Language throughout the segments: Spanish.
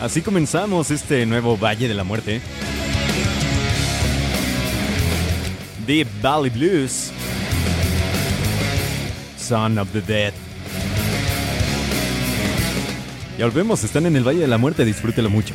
Así comenzamos este nuevo Valle de la Muerte. Deep Valley Blues. Son of the Dead. Ya volvemos, están en el Valle de la Muerte, disfrútelo mucho.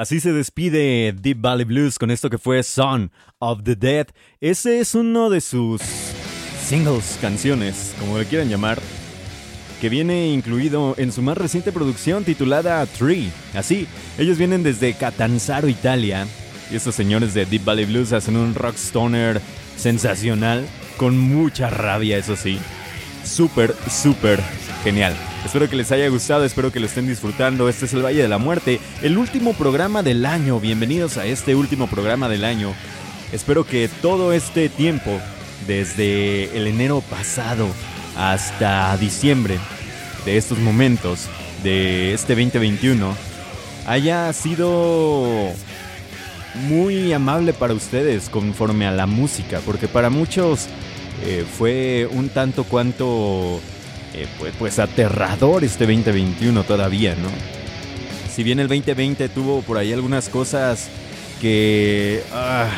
Así se despide Deep Valley Blues con esto que fue Son of the Dead. Ese es uno de sus singles, canciones, como le quieran llamar, que viene incluido en su más reciente producción titulada Tree. Así, ellos vienen desde Catanzaro, Italia, y estos señores de Deep Valley Blues hacen un rock stoner sensacional, con mucha rabia, eso sí. Súper, súper genial. Espero que les haya gustado, espero que lo estén disfrutando. Este es el Valle de la Muerte, el último programa del año. Bienvenidos a este último programa del año. Espero que todo este tiempo desde el enero pasado hasta diciembre de estos momentos, de este 2021, haya sido muy amable para ustedes conforme a la música, porque para muchos eh, fue un tanto cuanto eh, pues, pues, aterrador este 2021 todavía, ¿no? Si bien el 2020 tuvo por ahí algunas cosas que ah,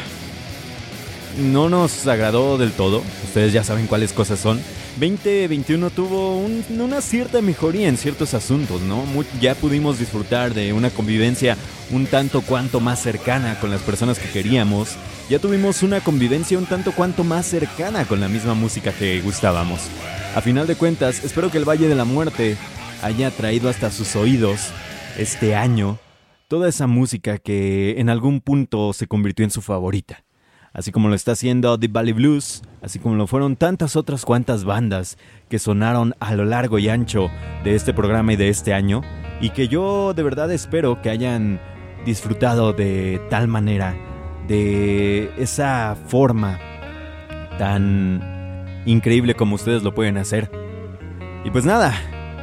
no nos agradó del todo, ustedes ya saben cuáles cosas son. 2021 tuvo una cierta mejoría en ciertos asuntos, ¿no? ya pudimos disfrutar de una convivencia un tanto cuanto más cercana con las personas que queríamos. Ya tuvimos una convivencia un tanto cuanto más cercana con la misma música que gustábamos. A final de cuentas, espero que el Valle de la Muerte haya traído hasta sus oídos este año toda esa música que en algún punto se convirtió en su favorita. Así como lo está haciendo The Valley Blues, así como lo fueron tantas otras cuantas bandas que sonaron a lo largo y ancho de este programa y de este año, y que yo de verdad espero que hayan disfrutado de tal manera, de esa forma tan increíble como ustedes lo pueden hacer. Y pues nada,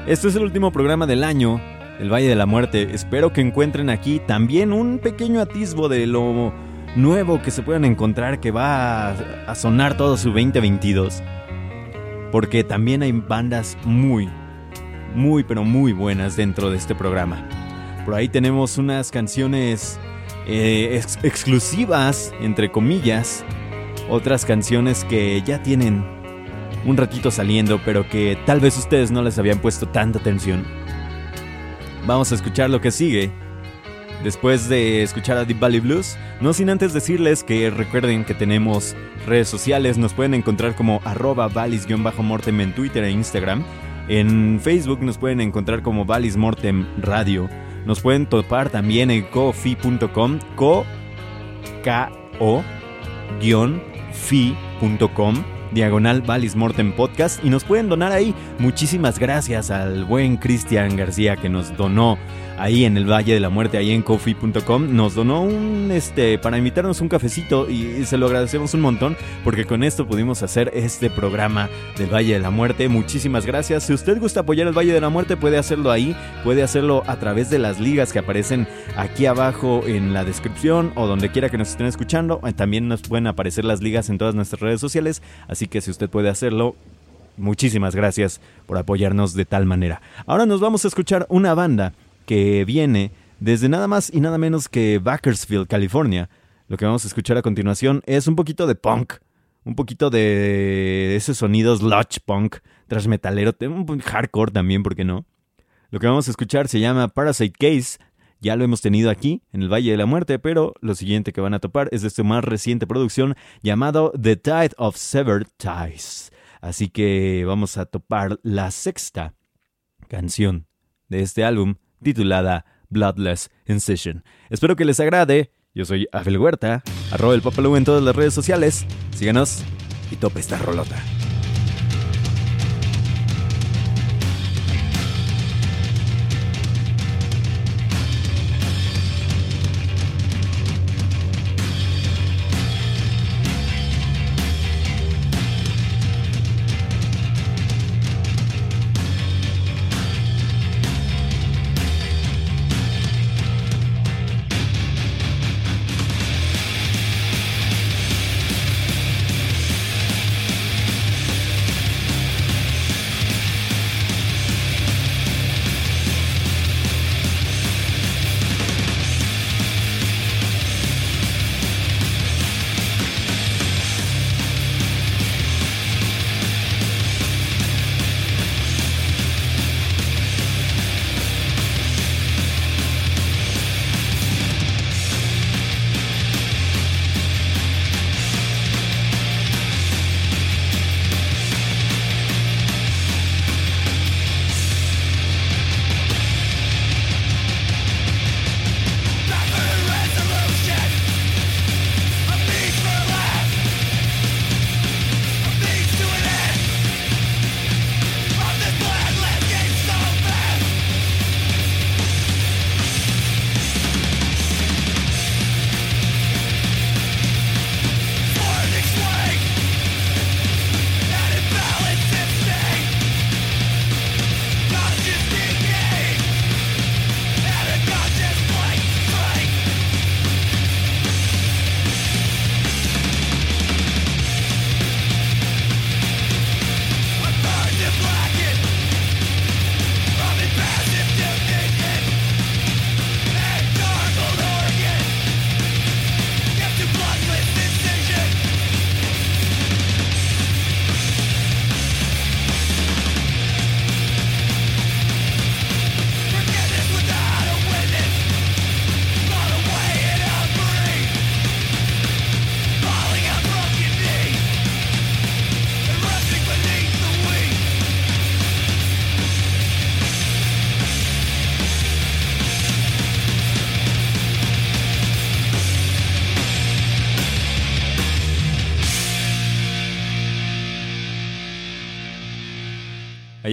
este es el último programa del año, El Valle de la Muerte. Espero que encuentren aquí también un pequeño atisbo de lo nuevo que se puedan encontrar que va a, sonar todo su 2022. Porque también hay bandas muy, muy, pero muy buenas dentro de este programa. Por ahí tenemos unas canciones eh, exclusivas, entre comillas. Otras canciones que ya tienen un ratito saliendo, pero que tal vez ustedes no les habían puesto tanta atención. Vamos a escuchar lo que sigue. Después de escuchar a Deep Valley Blues, no sin antes decirles que recuerden que tenemos redes sociales, nos pueden encontrar como arroba valis-mortem en Twitter e Instagram. En Facebook nos pueden encontrar como Valis Mortem Radio. Nos pueden topar también en cofi.com, co, k o, fi.com diagonal Valis Mortem Podcast y nos pueden donar ahí. Muchísimas gracias al buen Cristian García que nos donó ahí en el Valle de la Muerte, ahí en coffee.com, nos donó un, este, para invitarnos un cafecito y se lo agradecemos un montón porque con esto pudimos hacer este programa del Valle de la Muerte. Muchísimas gracias. Si usted gusta apoyar el Valle de la Muerte, puede hacerlo ahí, puede hacerlo a través de las ligas que aparecen aquí abajo en la descripción o donde quiera que nos estén escuchando. También nos pueden aparecer las ligas en todas nuestras redes sociales, así que si usted puede hacerlo, muchísimas gracias por apoyarnos de tal manera. Ahora nos vamos a escuchar una banda que viene desde nada más y nada menos que Bakersfield, California. Lo que vamos a escuchar a continuación es un poquito de punk, un poquito de ese sonido sludge punk, tras metalero, un hardcore también, ¿por qué no? Lo que vamos a escuchar se llama Parasite Case. Ya lo hemos tenido aquí, en el Valle de la Muerte, pero lo siguiente que van a topar es de su más reciente producción llamado The Tide of Severed Ties. Así que vamos a topar la sexta canción de este álbum titulada Bloodless Incision. Espero que les agrade. Yo soy Abel Huerta, arroba el Papalú en todas las redes sociales. Síganos y tope esta rolota.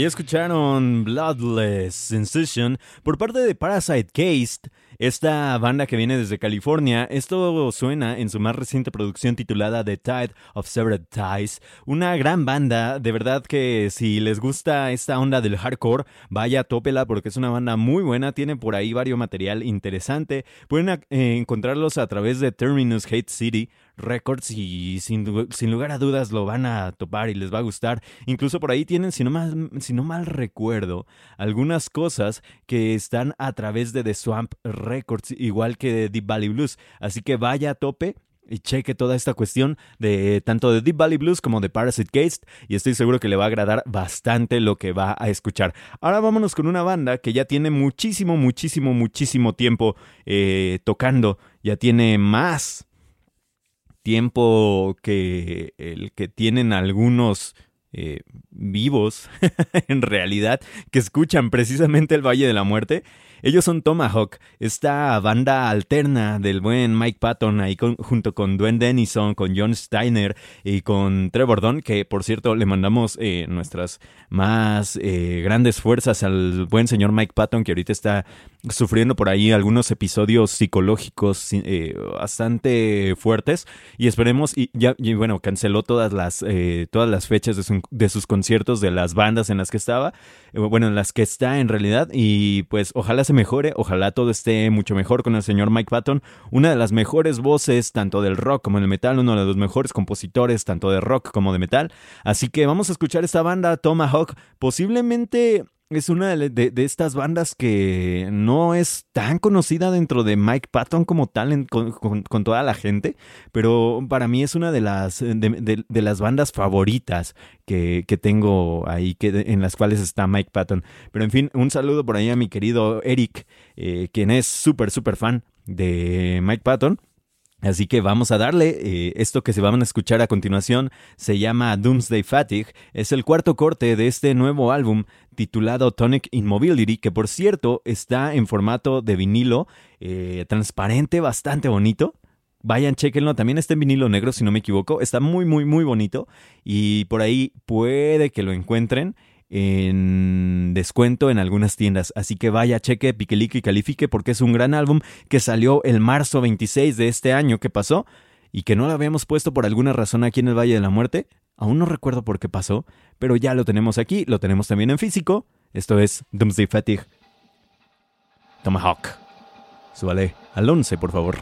Escucharon Bloodless Sensation por parte de Parasite Case, esta banda que viene desde California. Esto suena en su más reciente producción titulada The Tide of Severed Ties. Una gran banda, de verdad que si les gusta esta onda del hardcore, vaya, tópela porque es una banda muy buena. Tiene por ahí varios material interesante. Pueden eh, encontrarlos a través de Terminus Hate City. Records y sin, lugar a dudas lo van a topar y les va a gustar. Incluso por ahí tienen, si no, mal, si no mal recuerdo, algunas cosas que están a través de The Swamp Records, igual que de Deep Valley Blues. Así que vaya a tope y cheque toda esta cuestión de tanto de Deep Valley Blues como de Parasite Case y estoy seguro que le va a agradar bastante lo que va a escuchar. Ahora vámonos con una banda que ya tiene muchísimo, muchísimo, muchísimo tiempo eh, tocando, ya tiene más tiempo que el que tienen algunos eh, vivos, en realidad, que escuchan precisamente el Valle de la Muerte. Ellos son Tomahawk, esta banda alterna del buen Mike Patton, ahí junto con Dwayne Dennison, con John Steiner y con Trevor Don, que por cierto le mandamos eh, nuestras más eh, grandes fuerzas al buen señor Mike Patton, que ahorita está sufriendo por ahí algunos episodios psicológicos eh, bastante fuertes y esperemos y ya bueno canceló todas las todas las fechas de, de, sus conciertos de las bandas en las que estaba bueno en las que está en realidad y pues ojalá se mejore, ojalá todo esté mucho mejor con el señor Mike Patton, una de las mejores voces tanto del rock como del metal, uno de los mejores compositores tanto de rock como de metal. Así que vamos a escuchar esta banda Tomahawk, posiblemente es una de, estas bandas que no es tan conocida dentro de Mike Patton como tal con, toda la gente, pero para mí es una de las, de, las bandas favoritas que, tengo ahí, que, en las cuales está Mike Patton. Pero en fin, un saludo por ahí a mi querido Eric, eh, quien es súper, súper fan de Mike Patton. Así que vamos a darle. Eh, esto que se van a escuchar a continuación se llama Doomsday Fatigue. Es el cuarto corte de este nuevo álbum titulado Tonic Immobility, que por cierto está en formato de vinilo eh, transparente, bastante bonito. Vayan, chequenlo. También está en vinilo negro, si no me equivoco. Está muy, muy, muy bonito. Y por ahí puede que lo encuentren en descuento en algunas tiendas. Así que vaya, cheque, piquelique y califique porque es un gran álbum que salió el marzo 26 de este año que pasó y que no lo habíamos puesto por alguna razón aquí en el Valle de la Muerte. Aún no recuerdo por qué pasó, pero ya lo tenemos aquí, lo tenemos también en físico. Esto es Doomsday Fatigue. Tomahawk. Súbale al 11, por favor.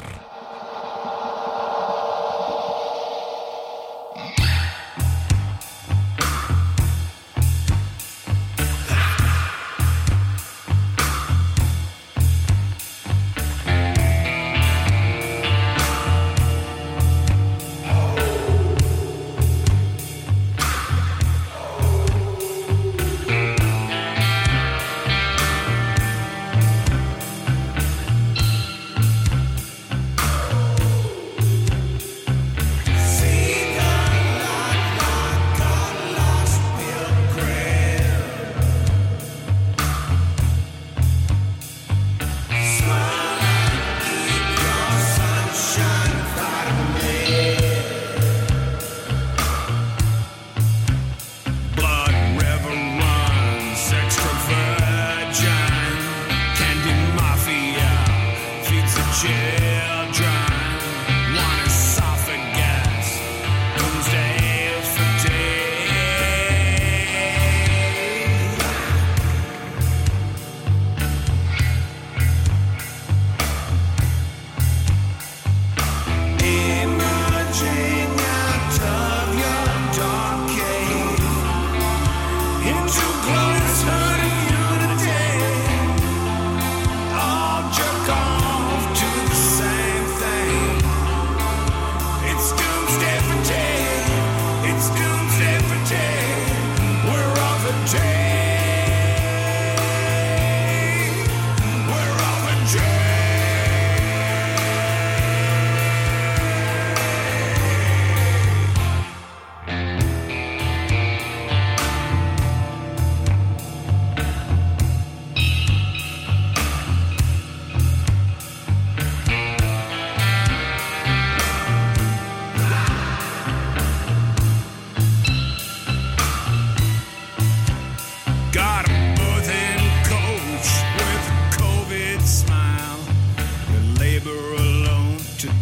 labor alone today.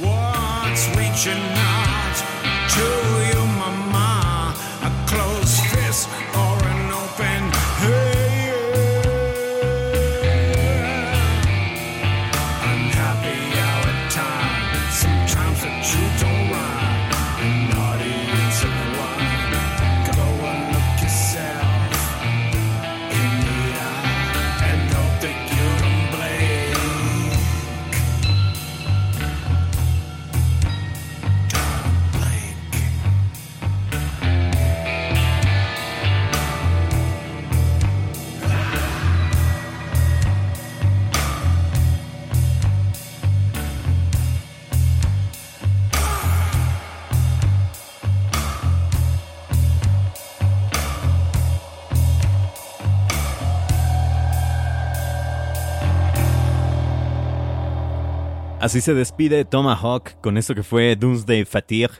What's reaching? me? Así se despide Tomahawk con esto que fue Doomsday Fatigue.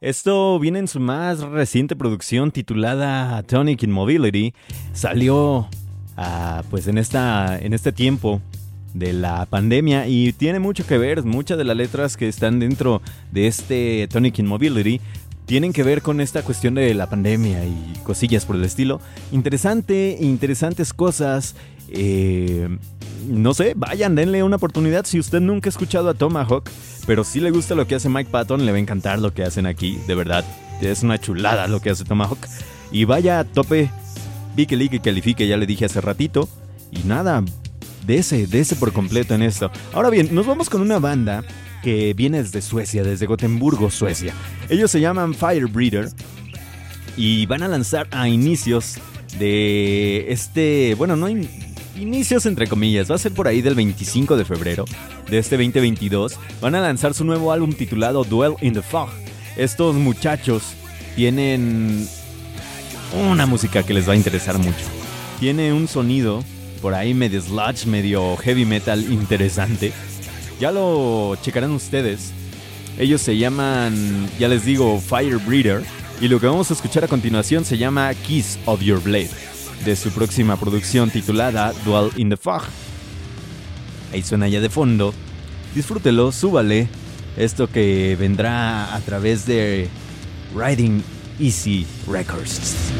Esto viene en su más reciente producción titulada Tonic Immobility. Salió ah, pues en, esta, en este tiempo de la pandemia y tiene mucho que ver, muchas de las letras que están dentro de este Tonic Immobility tienen que ver con esta cuestión de la pandemia y cosillas por el estilo. Interesante, interesantes cosas. Eh, no sé, vayan, denle una oportunidad. Si usted nunca ha escuchado a Tomahawk, pero si le gusta lo que hace Mike Patton, le va a encantar lo que hacen aquí, de verdad. Es una chulada lo que hace Tomahawk. Y vaya a tope, pique que califique, ya le dije hace ratito. Y nada, dese, dese por completo en esto. Ahora bien, nos vamos con una banda que viene desde Suecia, desde Gotemburgo, Suecia. Ellos se llaman Firebreeder y van a lanzar a inicios de este, bueno, no inicios entre comillas, va a ser por ahí del 25 de febrero de este 2022, van a lanzar su nuevo álbum titulado Duel in the Fog. Estos muchachos tienen una música que les va a interesar mucho. Tiene un sonido por ahí medio sludge, medio heavy metal interesante. Ya lo checarán ustedes. Ellos se llaman, ya les digo, Fire Breeder. Y lo que vamos a escuchar a continuación se llama Kiss of Your Blade de su próxima producción titulada Dual in the Fog. Ahí suena ya de fondo. Disfrútelo, súbale. Esto que vendrá a través de Riding Easy Records.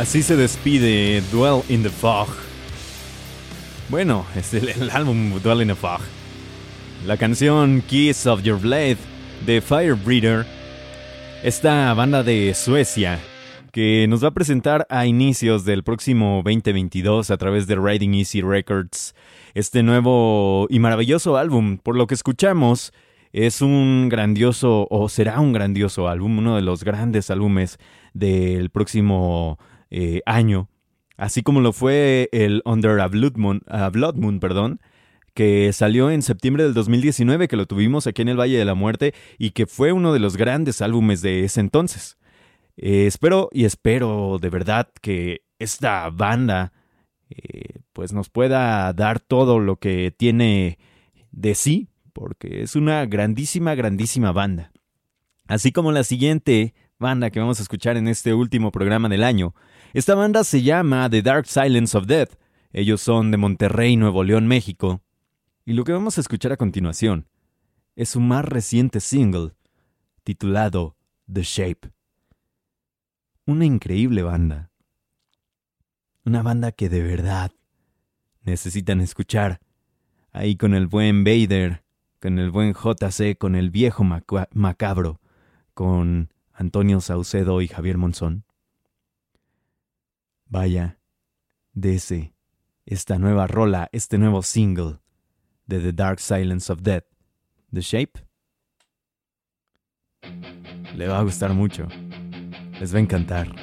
Así se despide Dwell in the Fog. Bueno, es el, álbum Dwell in the Fog. La canción Kiss of Your Blade de Firebreeder. Esta banda de Suecia que nos va a presentar a inicios del próximo 2022 a través de Riding Easy Records este nuevo y maravilloso álbum. Por lo que escuchamos, es un grandioso o será un grandioso álbum, uno de los grandes álbumes del próximo eh, año, así como lo fue el Under a Blood Moon, perdón, que salió en septiembre del 2019, que lo tuvimos aquí en el Valle de la Muerte y que fue uno de los grandes álbumes de ese entonces. Eh, espero y espero de verdad que esta banda eh, pues nos pueda dar todo lo que tiene de sí, porque es una grandísima, grandísima banda. Así como la siguiente banda que vamos a escuchar en este último programa del año. Esta banda se llama The Dark Silence of Death. Ellos son de Monterrey, Nuevo León, México. Y lo que vamos a escuchar a continuación es su más reciente single, titulado The Shape. Una increíble banda. Una banda que de verdad necesitan escuchar. Ahí con el buen Vader, con el buen JC, con el viejo macabro, con Antonio Saucedo y Javier Monzón. Vaya, ese, esta nueva rola, este nuevo single de The Dark Silence of Death, The Shape. Le va a gustar mucho. Les va a encantar.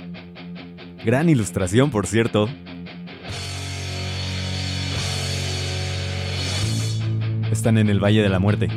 Gran ilustración, por cierto. Están en el Valle de la Muerte.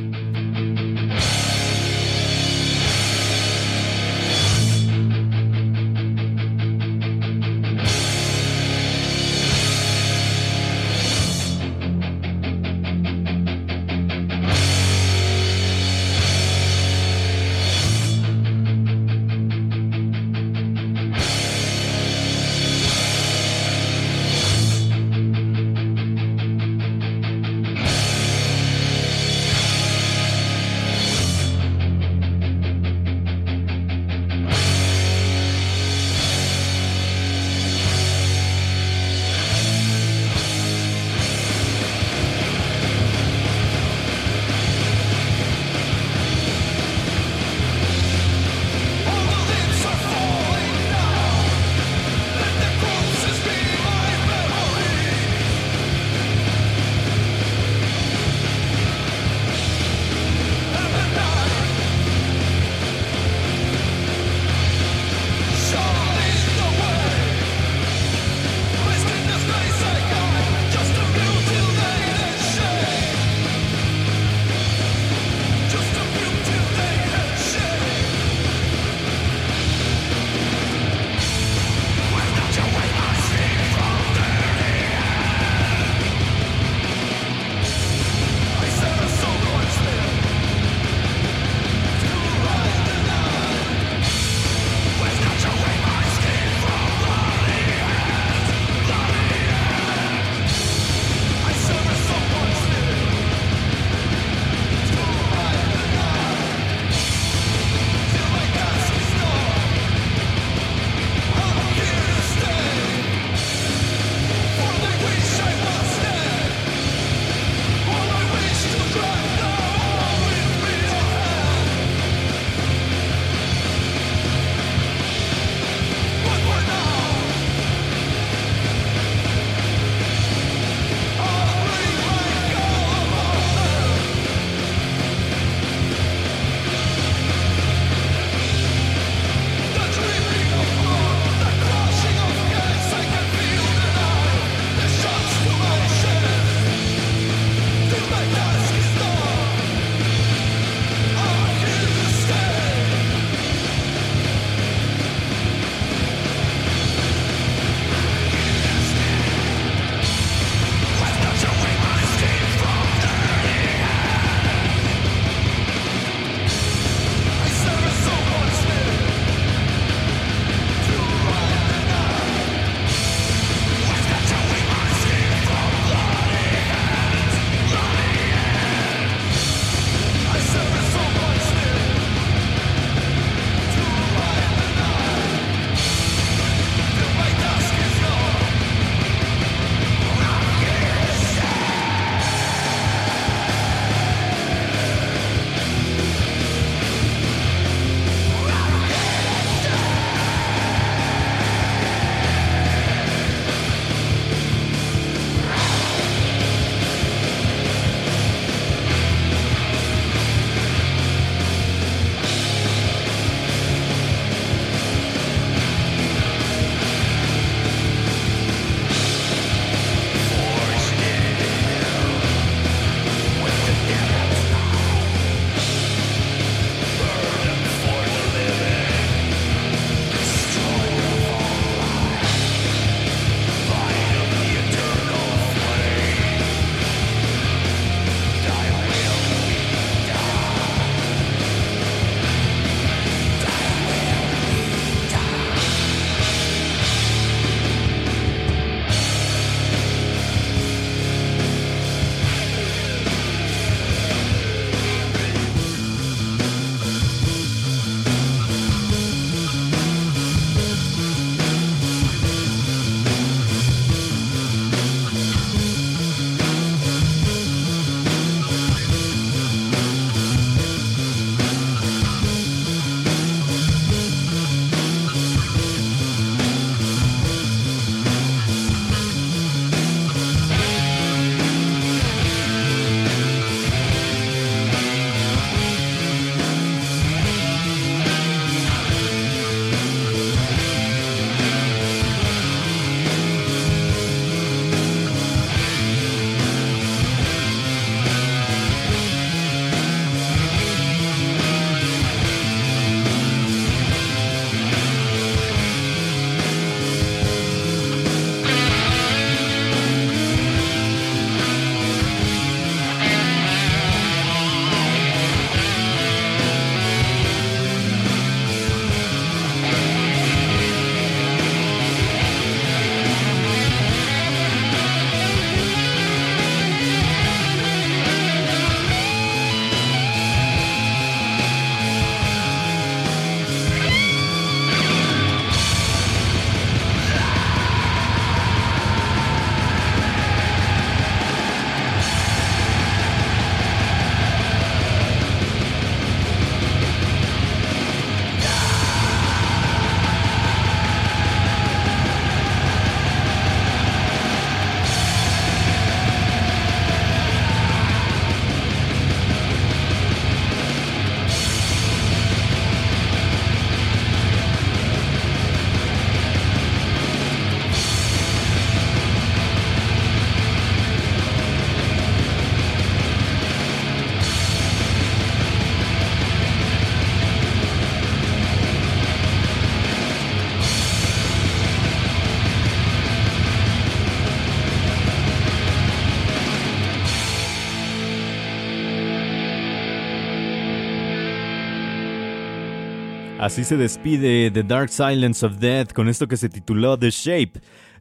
Así se despide The Dark Silence of Death con esto que se tituló The Shape.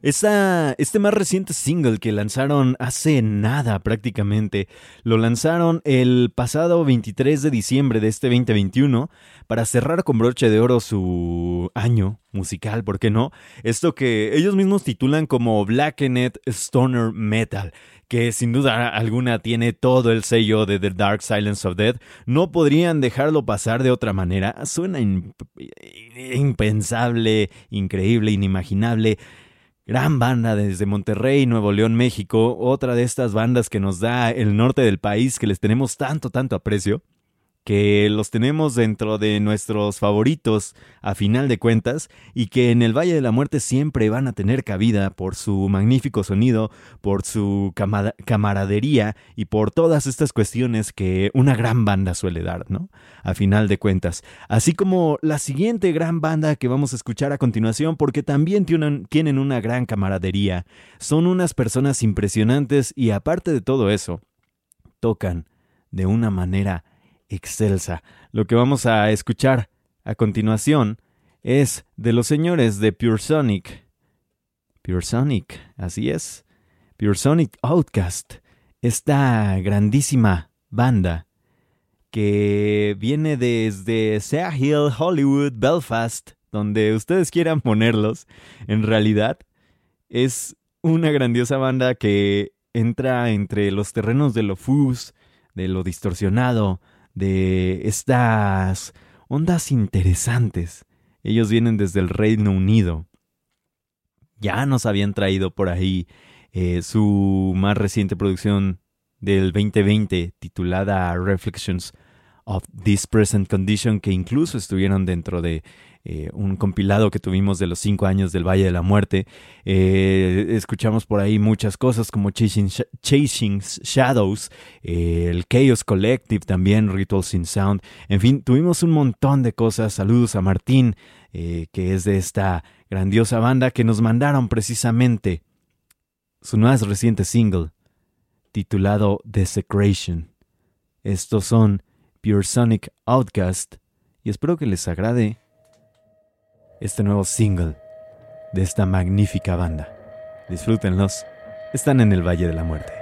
este más reciente single que lanzaron hace nada prácticamente, lo lanzaron el pasado 23 de diciembre de este 2021 para cerrar con broche de oro su año musical, ¿por qué no? Esto que ellos mismos titulan como Blackened Stoner Metal que sin duda alguna tiene todo el sello de The Dark Silence of Death, no podrían dejarlo pasar de otra manera. Suena impensable, increíble, inimaginable. Gran banda desde Monterrey, Nuevo León, México, otra de estas bandas que nos da el norte del país que les tenemos tanto, tanto aprecio que los tenemos dentro de nuestros favoritos a final de cuentas y que en el Valle de la Muerte siempre van a tener cabida por su magnífico sonido, por su camaradería y por todas estas cuestiones que una gran banda suele dar, ¿no? A final de cuentas. Así como la siguiente gran banda que vamos a escuchar a continuación porque también tienen una gran camaradería. Son unas personas impresionantes y aparte de todo eso, tocan de una manera excelsa. Lo que vamos a escuchar a continuación es de los señores de Pure Sonic. Pure Sonic, así es. Pure Sonic Outcast, esta grandísima banda que viene desde Sea Hill, Hollywood, Belfast, donde ustedes quieran ponerlos, en realidad es una grandiosa banda que entra entre los terrenos de lo fuzz, de lo distorsionado, de estas ondas interesantes. Ellos vienen desde el Reino Unido. Ya nos habían traído por ahí eh, su más reciente producción del 2020 titulada Reflections of This Present Condition, que incluso estuvieron dentro de eh, un compilado que tuvimos de los cinco años del Valle de la Muerte. Eh, escuchamos por ahí muchas cosas como Chasing, Shadows, eh, el Chaos Collective también, Rituals in Sound. En fin, tuvimos un montón de cosas. Saludos a Martín, que es de esta grandiosa banda que nos mandaron precisamente su más reciente single titulado Desecration. Estos son Pure Sonic Outcast y espero que les agrade este nuevo single de esta magnífica banda. Disfrútenlos, están en el Valle de la Muerte.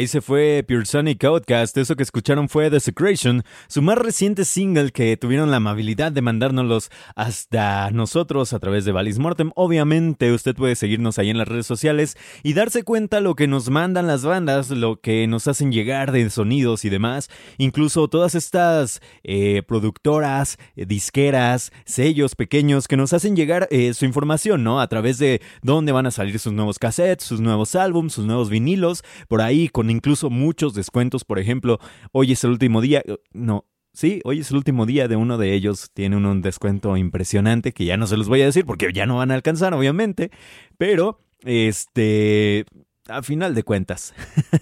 Ahí se fue Pure Sonic Outcast. Eso que escucharon fue Desecration, su más reciente single que tuvieron la amabilidad de mandárnoslos hasta nosotros a través de Valis Mortem. Obviamente, usted puede seguirnos ahí en las redes sociales y darse cuenta lo que nos mandan las bandas, lo que nos hacen llegar de sonidos y demás. Incluso todas estas eh, productoras, eh, disqueras, sellos pequeños que nos hacen llegar eh, su información, ¿no? A través de dónde van a salir sus nuevos cassettes, sus nuevos álbumes, sus nuevos vinilos, por ahí con incluso muchos descuentos. Por ejemplo, hoy es el último día, eh, no, Sí, hoy es el último día de uno de ellos. Tiene un descuento impresionante que ya no se los voy a decir porque ya no van a alcanzar, obviamente. Pero, este, a final de cuentas.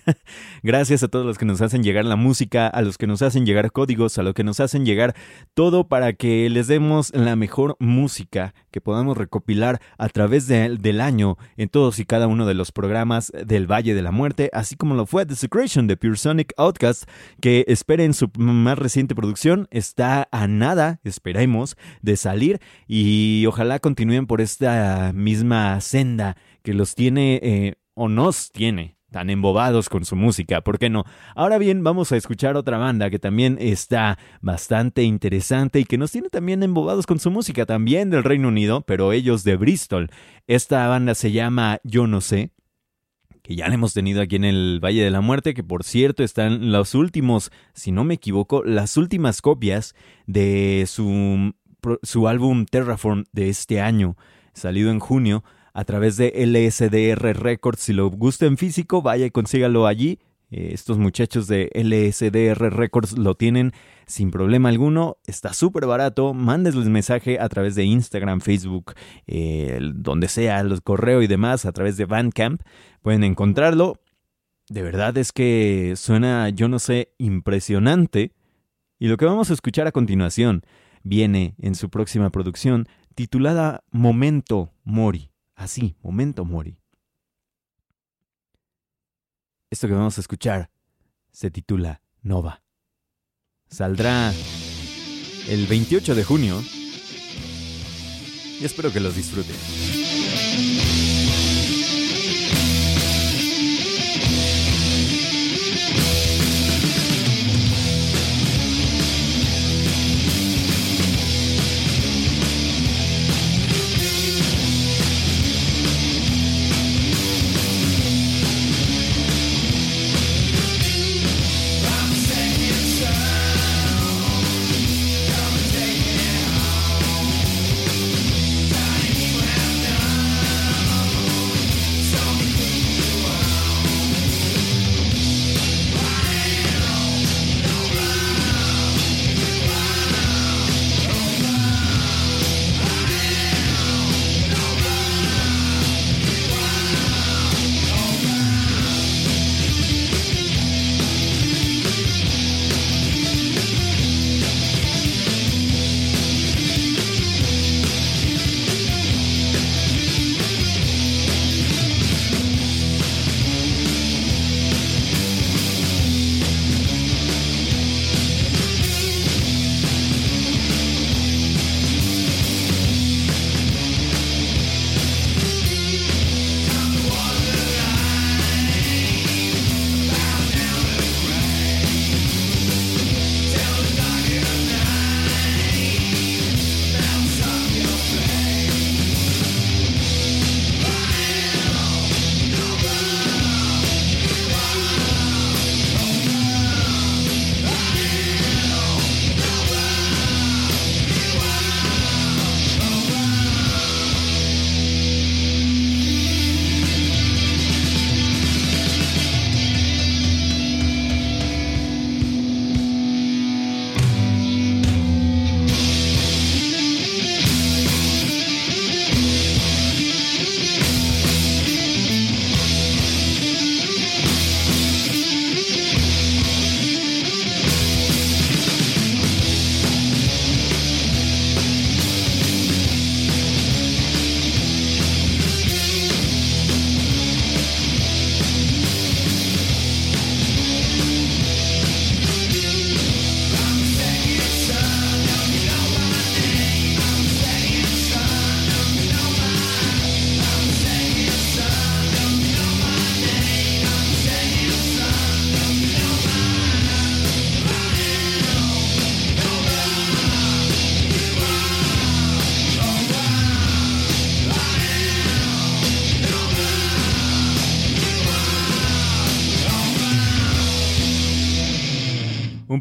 Gracias a todos los que nos hacen llegar la música, a los que nos hacen llegar códigos, a los que nos hacen llegar todo para que les demos la mejor música que podamos recopilar a través del año en todos y cada uno de los programas del Valle de la Muerte, así como lo fue Desecration de Pure Sonic Outcast, que esperen su más reciente producción, está a nada, esperemos, de salir y ojalá continúen por esta misma senda que los tiene eh, o nos tiene tan embobados con su música, ¿por qué no? Ahora bien, vamos a escuchar otra banda que también está bastante interesante y que nos tiene también embobados con su música, también del Reino Unido, pero ellos de Bristol. Esta banda se llama Yo no sé, que ya la hemos tenido aquí en el Valle de la Muerte, que por cierto están los últimos, si no me equivoco, las últimas copias de su, su álbum Terraform de este año, salido en junio a través de LSDR Records. Si lo gusta en físico, vaya y consígalo allí. Eh, estos muchachos de LSDR Records lo tienen sin problema alguno. Está súper barato. Mándesles mensaje a través de Instagram, Facebook, eh, donde sea, los correo y demás, a través de Bandcamp. Pueden encontrarlo. De verdad es que suena, yo no sé, impresionante. Y lo que vamos a escuchar a continuación viene en su próxima producción titulada Momento Mori. Así, momento mori. Esto que vamos a escuchar se titula Nova. Saldrá el 28 de junio y espero que los disfruten.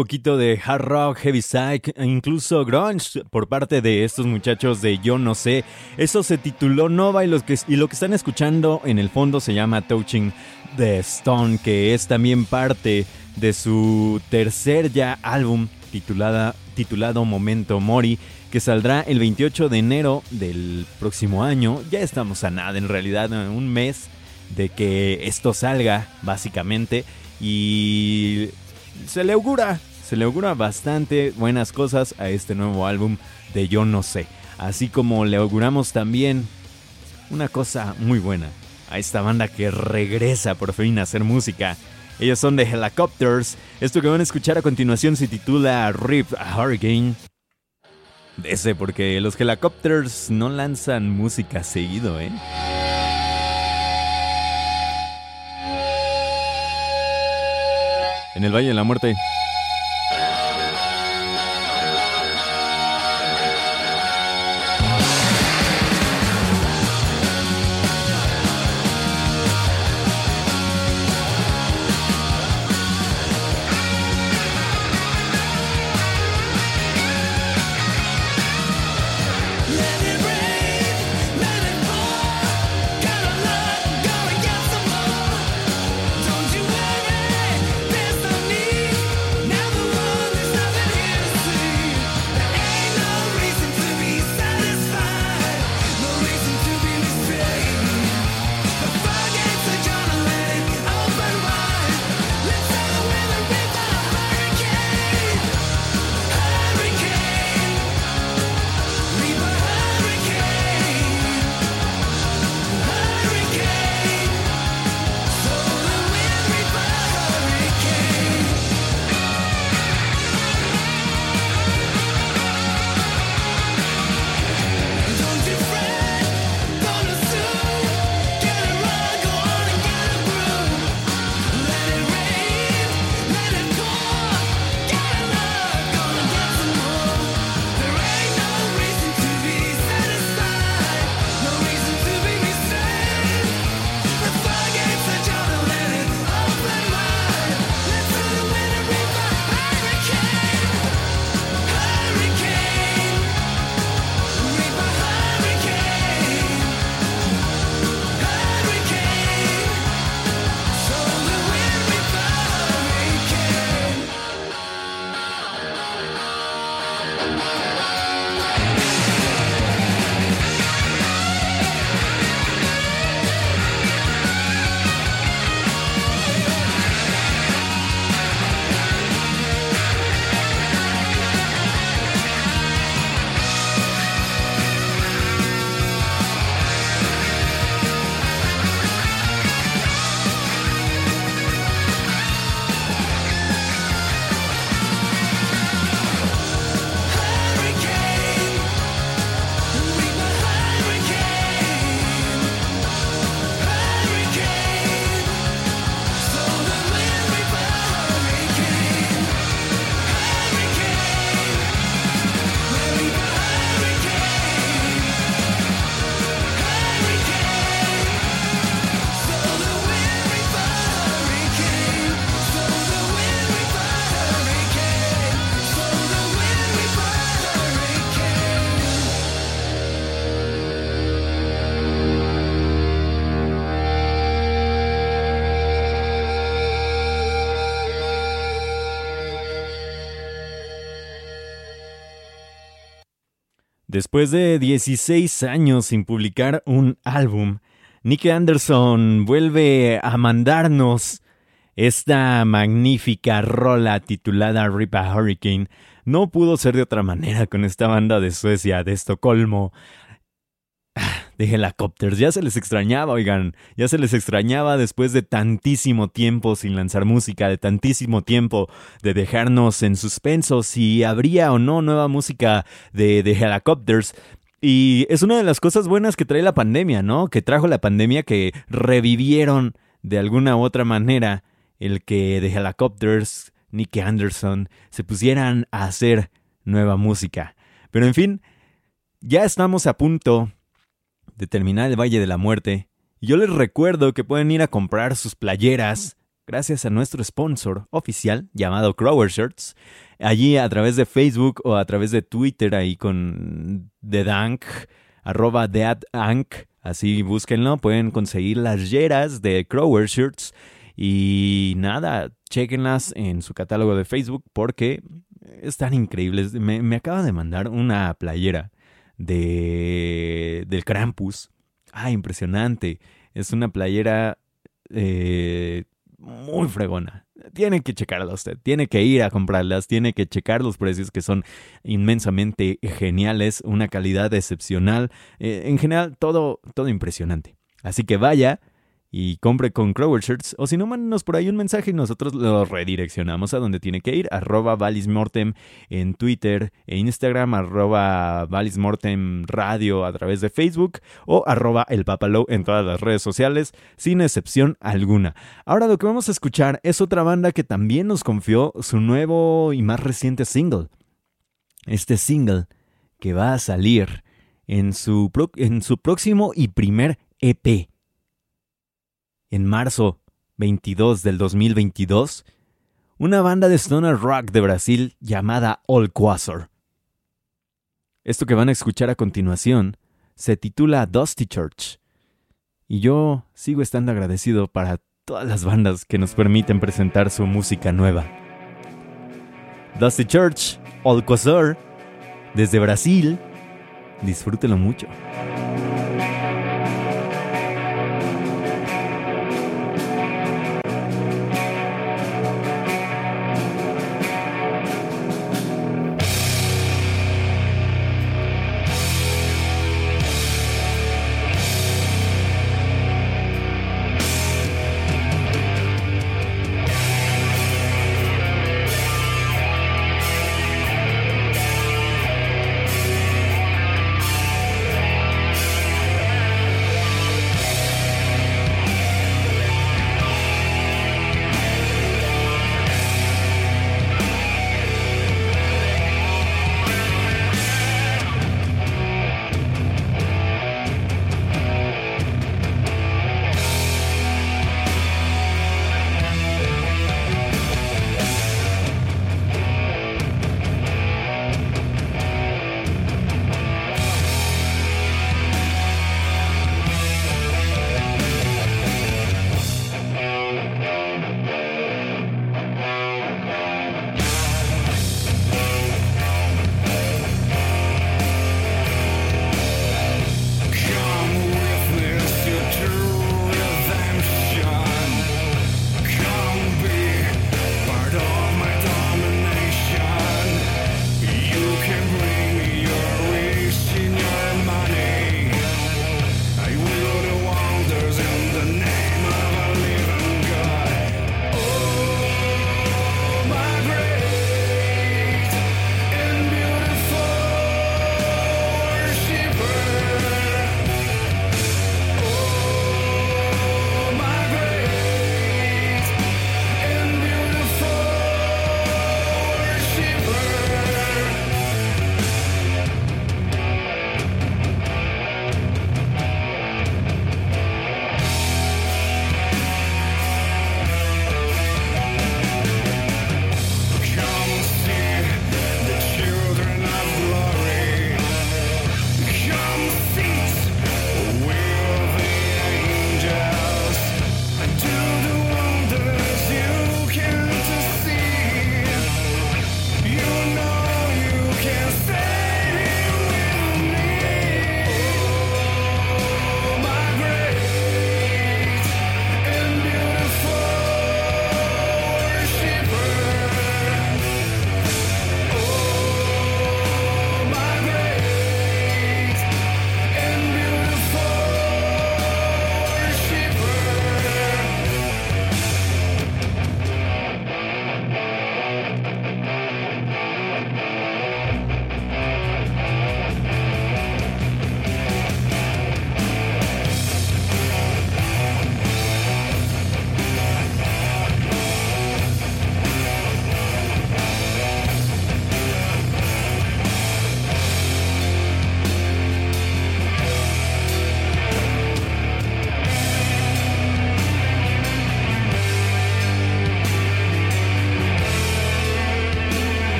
Poquito de hard rock, heavy psych, e incluso grunge por parte de estos muchachos de Yo No sé. Eso se tituló Nova y, los que, y lo que están escuchando en el fondo se llama Touching the Stone, que es también parte de su tercer ya álbum titulada, titulado Momento Mori, que saldrá el 28 de enero del próximo año. Ya estamos a nada, en realidad, un mes de que esto salga, básicamente. Y se le augura, se le augura bastante buenas cosas a este nuevo álbum de Yo No sé. Así como le auguramos también una cosa muy buena a esta banda que regresa por fin a hacer música. Ellos son The Helicopters. Esto que van a escuchar a continuación se titula Rip a Hurricane. ese porque los Helicopters no lanzan música seguido, ¿eh? En el Valle de la Muerte. Después de 16 años sin publicar un álbum, Nick Anderson vuelve a mandarnos esta magnífica rola titulada Rip a Hurricane. No pudo ser de otra manera con esta banda de Suecia, de Estocolmo, de Helicopters. Ya se les extrañaba, oigan, ya se les extrañaba después de tantísimo tiempo sin lanzar música, de tantísimo tiempo de dejarnos en suspenso si habría o no nueva música de, de Helicopters. Y es una de las cosas buenas que trae la pandemia, ¿no? Que trajo la pandemia que revivieron de alguna u otra manera el que de Helicopters, Nicky Anderson, se pusieran a hacer nueva música. Pero en fin, ya estamos a punto de terminar el Valle de la Muerte. Y yo les recuerdo que pueden ir a comprar sus playeras gracias a nuestro sponsor oficial llamado Crower Shirts. Allí a través de Facebook o a través de Twitter ahí con The Dank, arroba Deadank, así búsquenlo, pueden conseguir las yeras de Crower Shirts y nada, chequenlas en su catálogo de Facebook porque están increíbles. Me, me acaba de mandar una playera de, del Krampus. Ah, impresionante. Es una playera eh, muy fregona. Tiene que checarla usted, tiene que ir a comprarlas, tiene que checar los precios que son inmensamente geniales, una calidad excepcional, eh, en general todo, todo impresionante. Así que vaya, y compre con Crower Shirts. O si no, mándenos por ahí un mensaje y nosotros lo redireccionamos a donde tiene que ir. Arroba Mortem en Twitter e Instagram. Arroba Mortem Radio a través de Facebook. O arroba El Papalo en todas las redes sociales, sin excepción alguna. Ahora lo que vamos a escuchar es otra banda que también nos confió su nuevo y más reciente single. Este single que va a salir en su, en su próximo y primer EP en marzo 22 del 2022, una banda de stoner rock de Brasil llamada Quasar. Esto que van a escuchar a continuación se titula Dusty Church. Y yo sigo estando agradecido para todas las bandas que nos permiten presentar su música nueva. Dusty Church, Quasar, desde Brasil. Disfrútenlo mucho.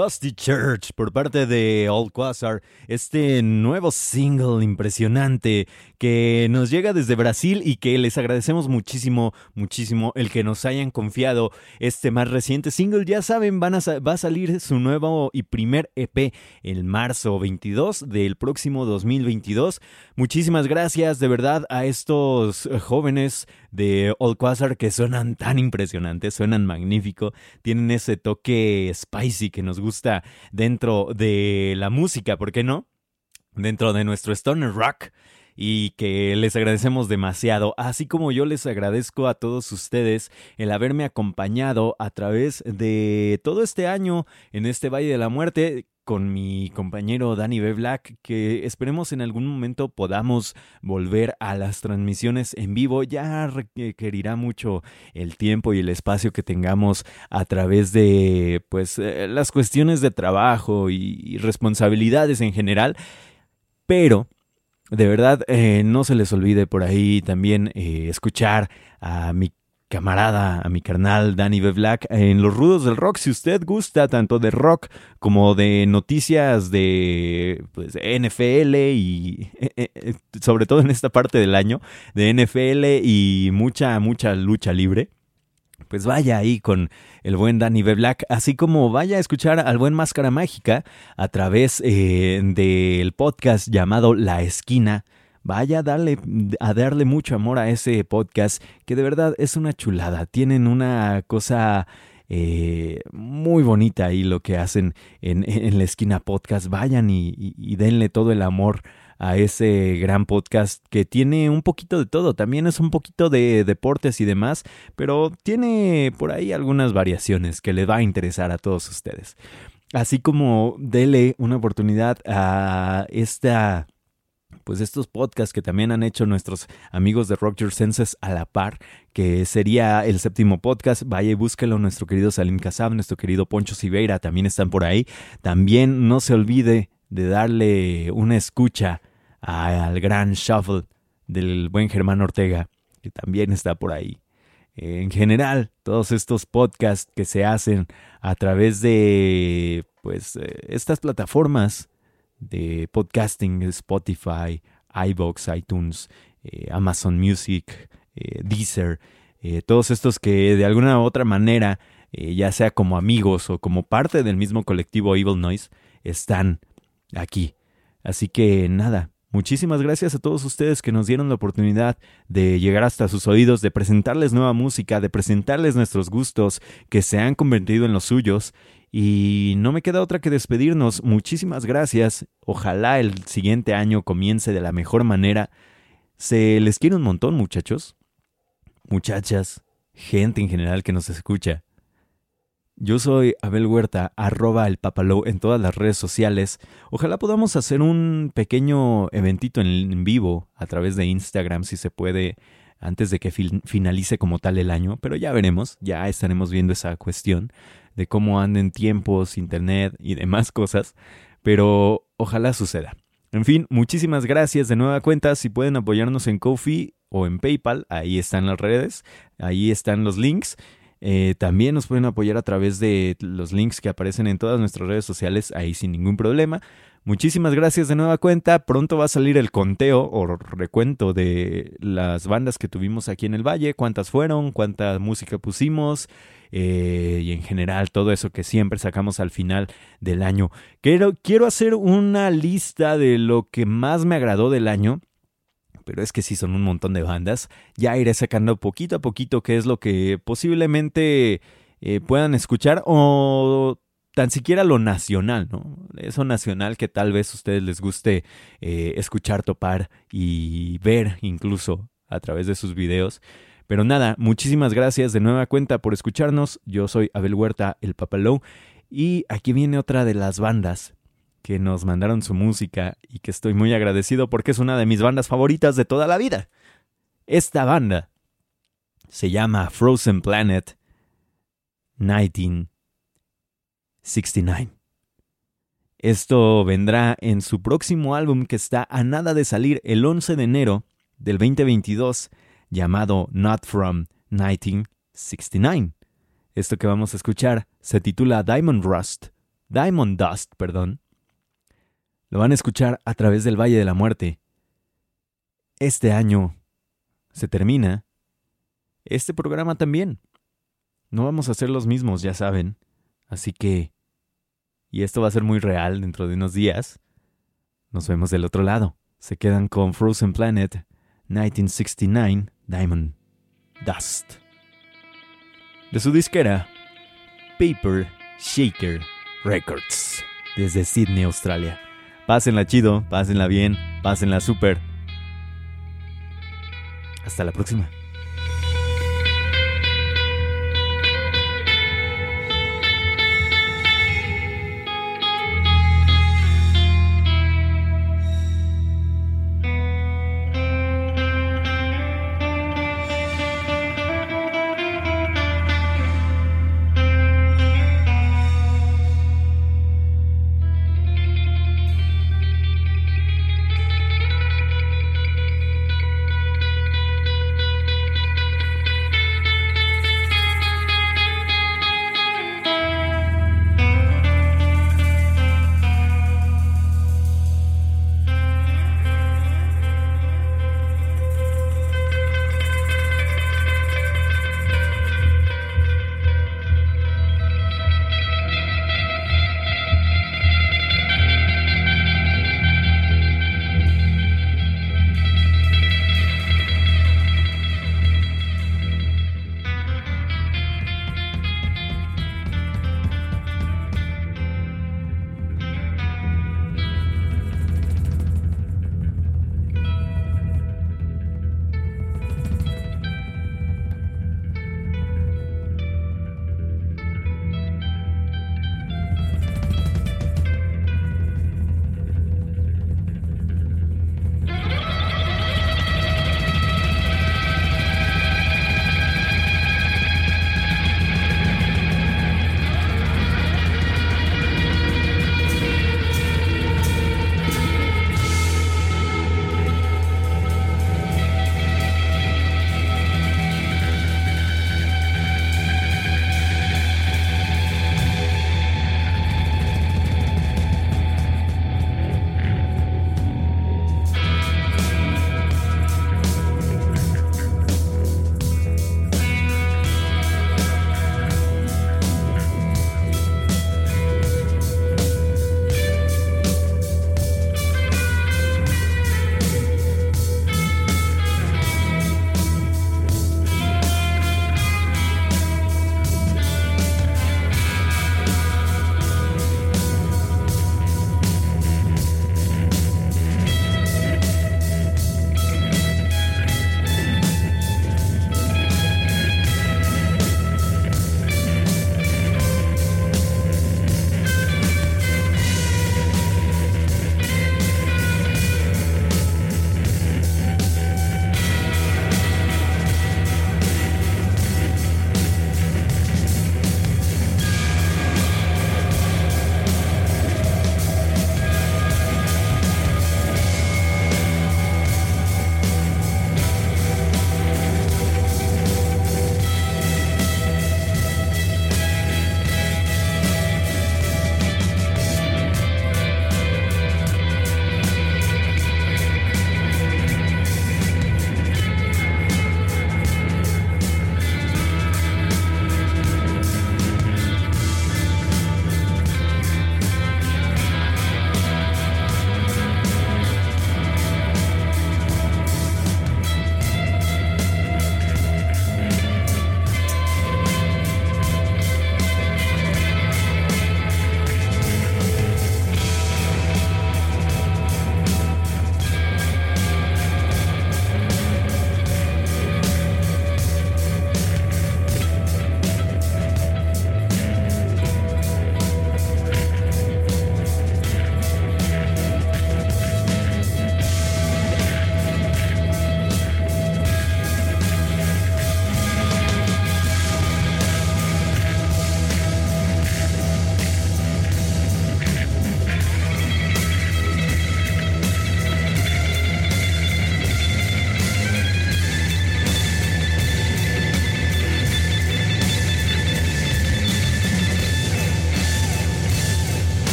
Dusty Church por parte de Old Quasar, este nuevo single impresionante que nos llega desde Brasil y que les agradecemos muchísimo, muchísimo el que nos hayan confiado este más reciente single. Ya saben, van a, va a salir su nuevo y primer EP el marzo 22 del próximo 2022. Muchísimas gracias de verdad a estos jóvenes de Old Quasar que suenan tan impresionantes, suenan magnífico, tienen ese toque spicy que nos gusta dentro de la música, ¿por qué no? Dentro de nuestro stoner rock y que les agradecemos demasiado, así como yo les agradezco a todos ustedes el haberme acompañado a través de todo este año en este Valle de la Muerte con mi compañero Danny B. Black, que esperemos en algún momento podamos volver a las transmisiones en vivo. Ya requerirá mucho el tiempo y el espacio que tengamos a través de pues eh, las cuestiones de trabajo y responsabilidades en general. Pero de verdad, eh, no se les olvide por ahí también eh, escuchar a mi camarada, a mi carnal Danny B. Black en Los Rudos del Rock. Si usted gusta tanto de rock como de noticias de pues, NFL y eh, sobre todo en esta parte del año, de NFL y mucha, mucha lucha libre pues vaya ahí con el buen Danny B. Black, así como vaya a escuchar al buen Máscara Mágica a través eh, del podcast llamado La Esquina. Vaya a darle, a darle mucho amor a ese podcast, que de verdad es una chulada. Tienen una cosa eh, muy bonita ahí lo que hacen en, la esquina podcast. Vayan y denle todo el amor a ese gran podcast que tiene un poquito de todo. También es un poquito de deportes y demás, pero tiene por ahí algunas variaciones que le va a interesar a todos ustedes. Así como dele una oportunidad a esta pues estos podcasts que también han hecho nuestros amigos de Rock Your Senses a la par, que sería el séptimo podcast. Vaya y búsquelo, nuestro querido Salim Casab, nuestro querido Poncho Siveira también están por ahí. También no se olvide de darle una escucha al gran shuffle del buen Germán Ortega, que también está por ahí. En general, todos estos podcasts que se hacen a través de pues eh, estas plataformas de podcasting, Spotify, iBox, iTunes, eh, Amazon Music, eh, Deezer, todos estos que de alguna u otra manera, ya sea como amigos o como parte del mismo colectivo Evil Noise, están aquí. Así que nada, Muchísimas gracias a todos ustedes que nos dieron la oportunidad de llegar hasta sus oídos, de presentarles nueva música, de presentarles nuestros gustos que se han convertido en los suyos. Y no me queda otra que despedirnos. Muchísimas gracias. Ojalá el siguiente año comience de la mejor manera. Se les quiere un montón, muchachos. Muchachas, gente en general que nos escucha. Yo soy Abel Huerta, arroba el papalou en todas las redes sociales. Ojalá podamos hacer un pequeño eventito en vivo a través de Instagram, si se puede, antes de que finalice como tal el año, pero ya veremos, ya estaremos viendo esa cuestión de cómo anden tiempos, internet y demás cosas, pero ojalá suceda. En fin, muchísimas gracias de nueva cuenta. Si pueden apoyarnos en Kofi o en PayPal, ahí están las redes, ahí están los links. Eh, también nos pueden apoyar a través de los links que aparecen en todas nuestras redes sociales, ahí sin ningún problema. Muchísimas gracias de nueva cuenta. Pronto va a salir el conteo o recuento de las bandas que tuvimos aquí en el Valle, cuántas fueron, cuánta música pusimos eh, y en general todo eso que siempre sacamos al final del año. Quiero, quiero hacer una lista de lo que más me agradó del año pero es que sí son un montón de bandas. Ya iré sacando poquito a poquito qué es lo que posiblemente eh, puedan escuchar o tan siquiera lo nacional, ¿no? Eso nacional que tal vez a ustedes les guste eh, escuchar, topar y ver incluso a través de sus videos. Pero nada, muchísimas gracias de nueva cuenta por escucharnos. Yo soy Abel Huerta, el Papalou. Y aquí viene otra de las bandas que nos mandaron su música y que estoy muy agradecido porque es una de mis bandas favoritas de toda la vida. Esta banda se llama Frozen Planet 1969. Esto vendrá en su próximo álbum que está a nada de salir el 11 de enero del 2022 llamado Not From 1969. Esto que vamos a escuchar se titula Diamond Rust Diamond Dust, perdón, lo van a escuchar a través del Valle de la Muerte. Este año se termina. Este programa también. No vamos a ser los mismos, ya saben. Así que... Y esto va a ser muy real dentro de unos días. Nos vemos del otro lado. Se quedan con Frozen Planet 1969 Diamond Dust. De su disquera, Paper Shaker Records, desde Sydney, Australia. Pásenla chido, pásenla bien, pásenla super. Hasta la próxima.